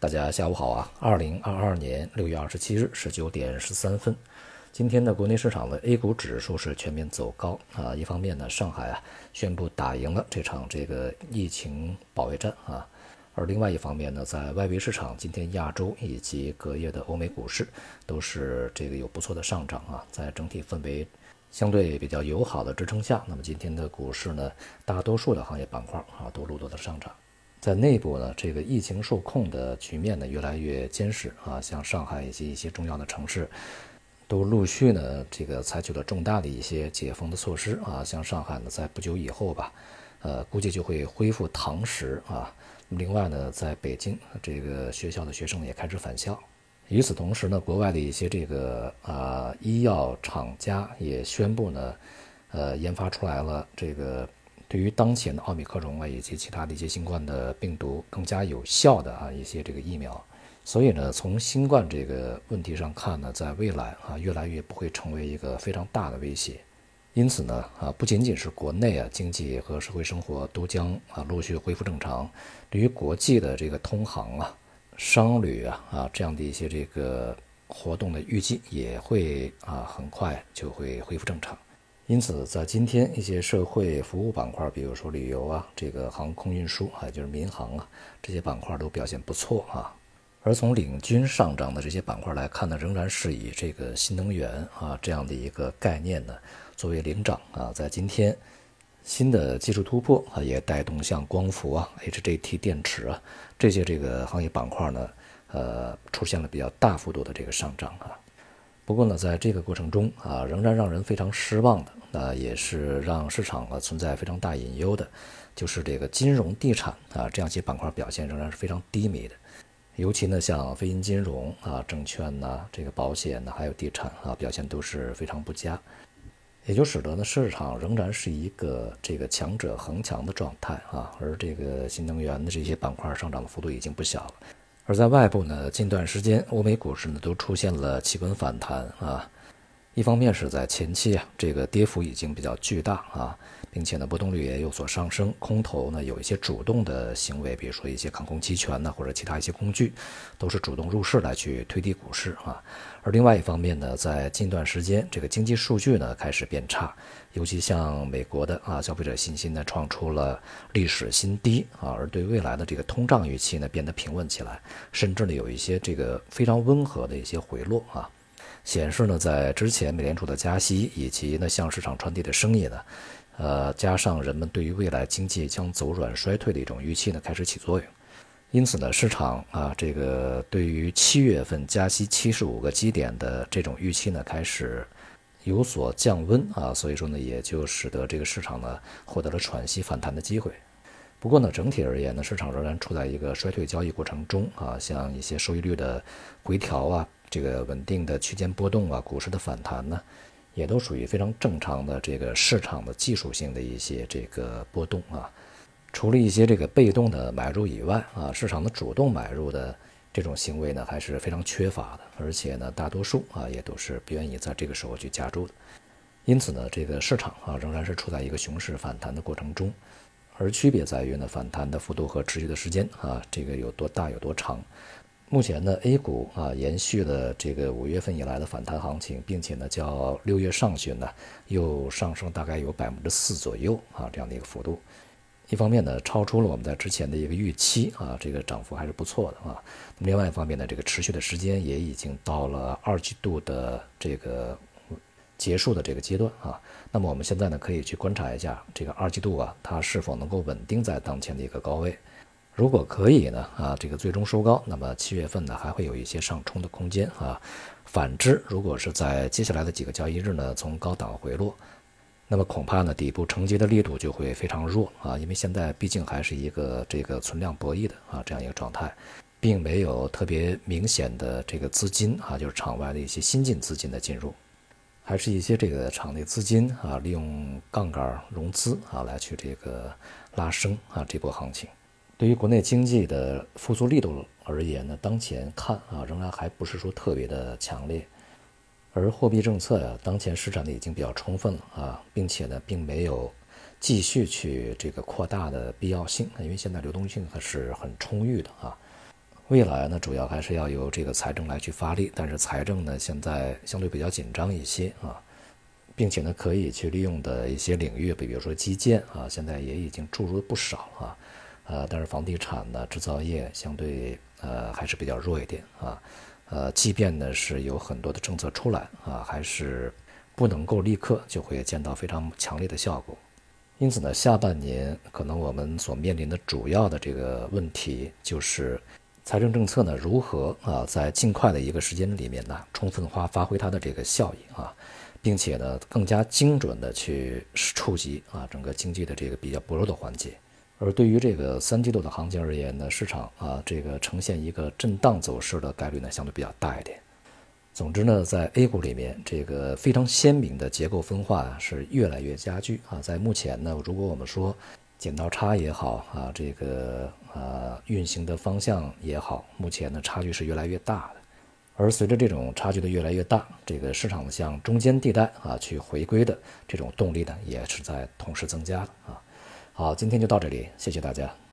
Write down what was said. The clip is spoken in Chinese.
大家下午好啊！二零二二年六月二十七日十九点十三分，今天的国内市场的 A 股指数是全面走高啊。一方面呢，上海啊宣布打赢了这场这个疫情保卫战啊，而另外一方面呢，在外围市场，今天亚洲以及隔夜的欧美股市都是这个有不错的上涨啊。在整体氛围相对比较友好的支撑下，那么今天的股市呢，大多数的行业板块啊都录得了上涨。在内部呢，这个疫情受控的局面呢越来越坚实啊，像上海以及一些重要的城市，都陆续呢这个采取了重大的一些解封的措施啊，像上海呢在不久以后吧，呃估计就会恢复堂食啊。另外呢，在北京这个学校的学生也开始返校。与此同时呢，国外的一些这个啊医药厂家也宣布呢，呃研发出来了这个。对于当前的奥密克戎啊，以及其他的一些新冠的病毒更加有效的啊一些这个疫苗，所以呢，从新冠这个问题上看呢，在未来啊，越来越不会成为一个非常大的威胁。因此呢，啊，不仅仅是国内啊，经济和社会生活都将啊陆续恢复正常，对于国际的这个通航啊、商旅啊啊这样的一些这个活动的预计也会啊很快就会恢复正常。因此，在今天一些社会服务板块，比如说旅游啊，这个航空运输啊，就是民航啊，这些板块都表现不错啊。而从领军上涨的这些板块来看呢，仍然是以这个新能源啊这样的一个概念呢作为领涨啊。在今天，新的技术突破啊也带动像光伏啊、HJT 电池啊这些这个行业板块呢，呃，出现了比较大幅度的这个上涨啊。不过呢，在这个过程中啊，仍然让人非常失望的。那也是让市场啊存在非常大隐忧的，就是这个金融地产啊这样一些板块表现仍然是非常低迷的，尤其呢像非银金融啊、证券呐、这个保险呐，还有地产啊表现都是非常不佳，也就使得呢市场仍然是一个这个强者恒强的状态啊，而这个新能源的这些板块上涨的幅度已经不小了，而在外部呢，近段时间欧美股市呢都出现了企稳反弹啊。一方面是在前期啊，这个跌幅已经比较巨大啊，并且呢波动率也有所上升，空头呢有一些主动的行为，比如说一些抗空期权呢或者其他一些工具，都是主动入市来去推低股市啊。而另外一方面呢，在近段时间这个经济数据呢开始变差，尤其像美国的啊消费者信心呢创出了历史新低啊，而对未来的这个通胀预期呢变得平稳起来，甚至呢有一些这个非常温和的一些回落啊。显示呢，在之前美联储的加息以及呢向市场传递的声音呢，呃，加上人们对于未来经济将走软衰退的一种预期呢，开始起作用。因此呢，市场啊，这个对于七月份加息七十五个基点的这种预期呢，开始有所降温啊。所以说呢，也就使得这个市场呢获得了喘息反弹的机会。不过呢，整体而言呢，市场仍然处在一个衰退交易过程中啊，像一些收益率的回调啊。这个稳定的区间波动啊，股市的反弹呢，也都属于非常正常的这个市场的技术性的一些这个波动啊。除了一些这个被动的买入以外啊，市场的主动买入的这种行为呢，还是非常缺乏的。而且呢，大多数啊也都是不愿意在这个时候去加注的。因此呢，这个市场啊仍然是处在一个熊市反弹的过程中，而区别在于呢，反弹的幅度和持续的时间啊，这个有多大有多长。目前呢，A 股啊延续了这个五月份以来的反弹行情，并且呢，较六月上旬呢又上升大概有百分之四左右啊这样的一个幅度。一方面呢，超出了我们在之前的一个预期啊，这个涨幅还是不错的啊。另外一方面呢，这个持续的时间也已经到了二季度的这个结束的这个阶段啊。那么我们现在呢，可以去观察一下这个二季度啊，它是否能够稳定在当前的一个高位。如果可以呢，啊，这个最终收高，那么七月份呢还会有一些上冲的空间啊。反之，如果是在接下来的几个交易日呢从高档回落，那么恐怕呢底部承接的力度就会非常弱啊，因为现在毕竟还是一个这个存量博弈的啊这样一个状态，并没有特别明显的这个资金啊，就是场外的一些新进资金的进入，还是一些这个场内资金啊利用杠杆融资啊来去这个拉升啊这波行情。对于国内经济的复苏力度而言呢，当前看啊，仍然还不是说特别的强烈，而货币政策呀，当前施展的已经比较充分了啊，并且呢，并没有继续去这个扩大的必要性，因为现在流动性还是很充裕的啊。未来呢，主要还是要由这个财政来去发力，但是财政呢现在相对比较紧张一些啊，并且呢可以去利用的一些领域，比如说基建啊，现在也已经注入了不少啊，呃，但是房地产呢、制造业相对呃还是比较弱一点啊，呃，即便呢是有很多的政策出来啊，还是不能够立刻就会见到非常强烈的效果。因此呢，下半年可能我们所面临的主要的这个问题就是。财政政策呢，如何啊，在尽快的一个时间里面呢，充分发发挥它的这个效益啊，并且呢，更加精准的去触及啊整个经济的这个比较薄弱的环节。而对于这个三季度的行情而言呢，市场啊这个呈现一个震荡走势的概率呢，相对比较大一点。总之呢，在 A 股里面，这个非常鲜明的结构分化是越来越加剧啊。在目前呢，如果我们说，剪刀差也好啊，这个呃运行的方向也好，目前呢差距是越来越大的。而随着这种差距的越来越大，这个市场向中间地带啊去回归的这种动力呢，也是在同时增加的啊。好，今天就到这里，谢谢大家。